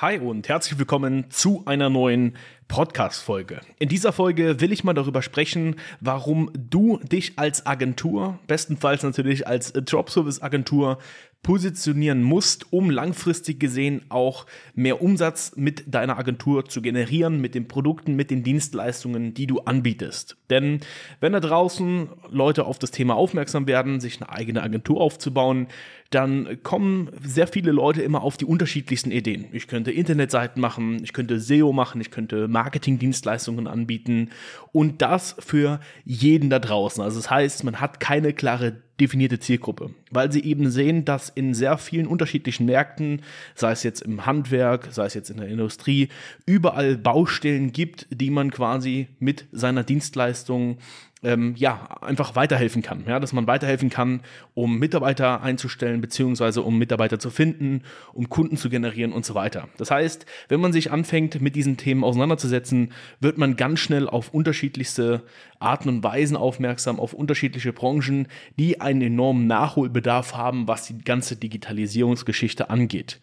Hi und herzlich willkommen zu einer neuen Podcast-Folge. In dieser Folge will ich mal darüber sprechen, warum du dich als Agentur, bestenfalls natürlich als Dropservice-Agentur, positionieren musst, um langfristig gesehen auch mehr Umsatz mit deiner Agentur zu generieren, mit den Produkten, mit den Dienstleistungen, die du anbietest. Denn wenn da draußen Leute auf das Thema aufmerksam werden, sich eine eigene Agentur aufzubauen, dann kommen sehr viele Leute immer auf die unterschiedlichsten Ideen. Ich könnte Internetseiten machen, ich könnte SEO machen, ich könnte Marketingdienstleistungen anbieten und das für jeden da draußen. Also das heißt, man hat keine klare definierte Zielgruppe, weil sie eben sehen, dass in sehr vielen unterschiedlichen Märkten, sei es jetzt im Handwerk, sei es jetzt in der Industrie, überall Baustellen gibt, die man quasi mit seiner Dienstleistung ähm, ja, einfach weiterhelfen kann. Ja, dass man weiterhelfen kann, um Mitarbeiter einzustellen, beziehungsweise um Mitarbeiter zu finden, um Kunden zu generieren und so weiter. Das heißt, wenn man sich anfängt, mit diesen Themen auseinanderzusetzen, wird man ganz schnell auf unterschiedlichste Arten und Weisen aufmerksam, auf unterschiedliche Branchen, die einen enormen Nachholbedarf haben, was die ganze Digitalisierungsgeschichte angeht.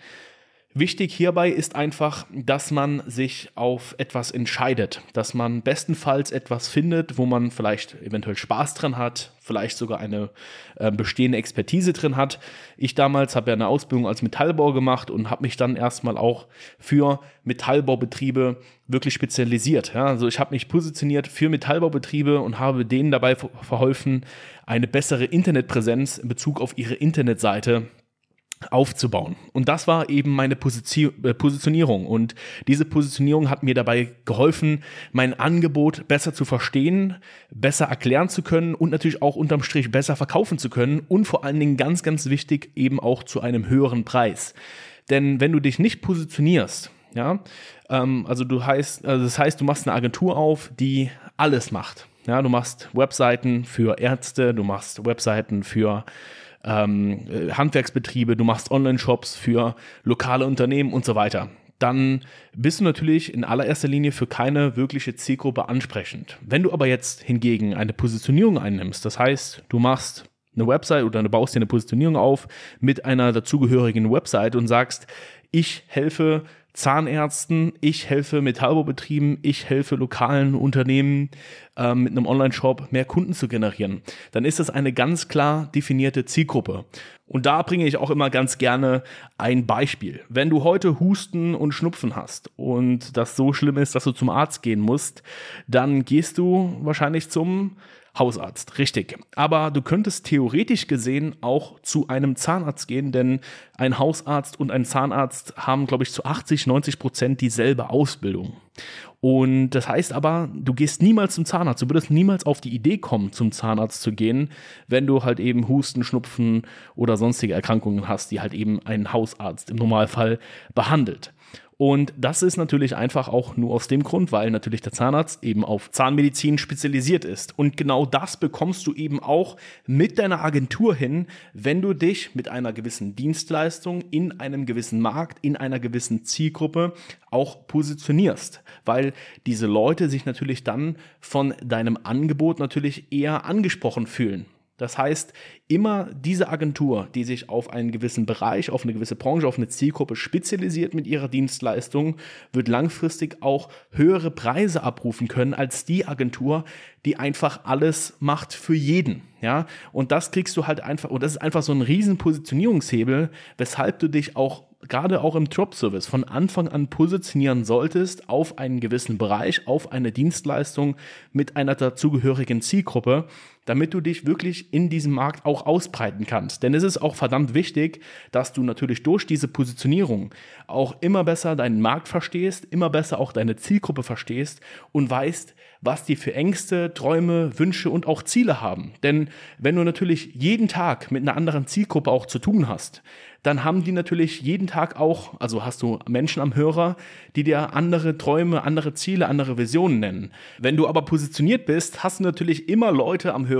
Wichtig hierbei ist einfach, dass man sich auf etwas entscheidet, dass man bestenfalls etwas findet, wo man vielleicht eventuell Spaß dran hat, vielleicht sogar eine äh, bestehende Expertise drin hat. Ich damals habe ja eine Ausbildung als Metallbauer gemacht und habe mich dann erstmal auch für Metallbaubetriebe wirklich spezialisiert. Ja? Also ich habe mich positioniert für Metallbaubetriebe und habe denen dabei verholfen, eine bessere Internetpräsenz in Bezug auf ihre Internetseite aufzubauen. Und das war eben meine äh, Positionierung. Und diese Positionierung hat mir dabei geholfen, mein Angebot besser zu verstehen, besser erklären zu können und natürlich auch unterm Strich besser verkaufen zu können und vor allen Dingen ganz, ganz wichtig eben auch zu einem höheren Preis. Denn wenn du dich nicht positionierst, ja, ähm, also du heißt, also das heißt, du machst eine Agentur auf, die alles macht. Ja, du machst Webseiten für Ärzte, du machst Webseiten für ähm, äh, Handwerksbetriebe, du machst Online-Shops für lokale Unternehmen und so weiter dann bist du natürlich in allererster Linie für keine wirkliche Zielgruppe ansprechend. Wenn du aber jetzt hingegen eine Positionierung einnimmst, das heißt, du machst eine Website oder du baust dir eine Positionierung auf mit einer dazugehörigen Website und sagst, ich helfe Zahnärzten, ich helfe Metallbaubetrieben, ich helfe lokalen Unternehmen äh, mit einem Online-Shop mehr Kunden zu generieren, dann ist das eine ganz klar definierte Zielgruppe. Und da bringe ich auch immer ganz gerne ein Beispiel. Wenn du heute Husten und Schnupfen hast und das so schlimm ist, dass du zum Arzt gehen musst, dann gehst du wahrscheinlich zum Hausarzt, richtig. Aber du könntest theoretisch gesehen auch zu einem Zahnarzt gehen, denn ein Hausarzt und ein Zahnarzt haben, glaube ich, zu 80, 90 Prozent dieselbe Ausbildung. Und das heißt aber, du gehst niemals zum Zahnarzt. Du würdest niemals auf die Idee kommen, zum Zahnarzt zu gehen, wenn du halt eben Husten, Schnupfen oder sonstige Erkrankungen hast, die halt eben ein Hausarzt im Normalfall behandelt. Und das ist natürlich einfach auch nur aus dem Grund, weil natürlich der Zahnarzt eben auf Zahnmedizin spezialisiert ist. Und genau das bekommst du eben auch mit deiner Agentur hin, wenn du dich mit einer gewissen Dienstleistung in einem gewissen Markt, in einer gewissen Zielgruppe auch positionierst. Weil diese Leute sich natürlich dann von deinem Angebot natürlich eher angesprochen fühlen. Das heißt, immer diese Agentur, die sich auf einen gewissen Bereich, auf eine gewisse Branche, auf eine Zielgruppe spezialisiert mit ihrer Dienstleistung, wird langfristig auch höhere Preise abrufen können als die Agentur, die einfach alles macht für jeden. Ja, und das kriegst du halt einfach, und das ist einfach so ein riesen Positionierungshebel, weshalb du dich auch gerade auch im Drop-Service von Anfang an positionieren solltest auf einen gewissen Bereich, auf eine Dienstleistung mit einer dazugehörigen Zielgruppe, damit du dich wirklich in diesem Markt auch ausbreiten kannst. Denn es ist auch verdammt wichtig, dass du natürlich durch diese Positionierung auch immer besser deinen Markt verstehst, immer besser auch deine Zielgruppe verstehst und weißt, was die für Ängste, Träume, Wünsche und auch Ziele haben. Denn wenn du natürlich jeden Tag mit einer anderen Zielgruppe auch zu tun hast, dann haben die natürlich jeden Tag auch, also hast du Menschen am Hörer, die dir andere Träume, andere Ziele, andere Visionen nennen. Wenn du aber positioniert bist, hast du natürlich immer Leute am Hörer,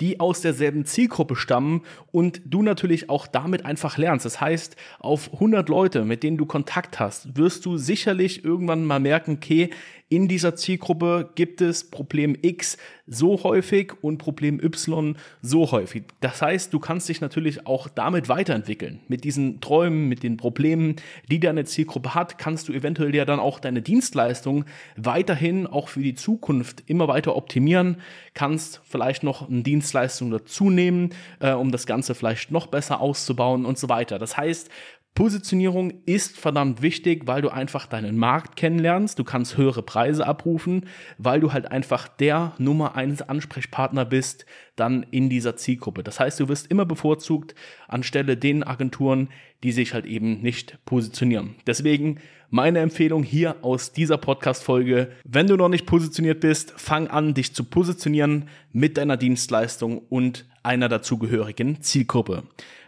die aus derselben Zielgruppe stammen und du natürlich auch damit einfach lernst. Das heißt, auf 100 Leute, mit denen du Kontakt hast, wirst du sicherlich irgendwann mal merken, okay, in dieser Zielgruppe gibt es Problem X so häufig und Problem Y so häufig. Das heißt, du kannst dich natürlich auch damit weiterentwickeln. Mit diesen Träumen, mit den Problemen, die deine Zielgruppe hat, kannst du eventuell ja dann auch deine Dienstleistung weiterhin auch für die Zukunft immer weiter optimieren, kannst vielleicht noch eine Dienstleistung dazu nehmen, äh, um das Ganze vielleicht noch besser auszubauen und so weiter. Das heißt, Positionierung ist verdammt wichtig, weil du einfach deinen Markt kennenlernst. Du kannst höhere Preise abrufen, weil du halt einfach der Nummer eins Ansprechpartner bist dann in dieser Zielgruppe. Das heißt, du wirst immer bevorzugt anstelle den Agenturen, die sich halt eben nicht positionieren. Deswegen meine Empfehlung hier aus dieser Podcast-Folge. Wenn du noch nicht positioniert bist, fang an, dich zu positionieren mit deiner Dienstleistung und einer dazugehörigen Zielgruppe.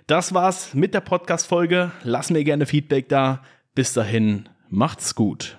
Das war's mit der Podcast-Folge. Lass mir gerne Feedback da. Bis dahin, macht's gut.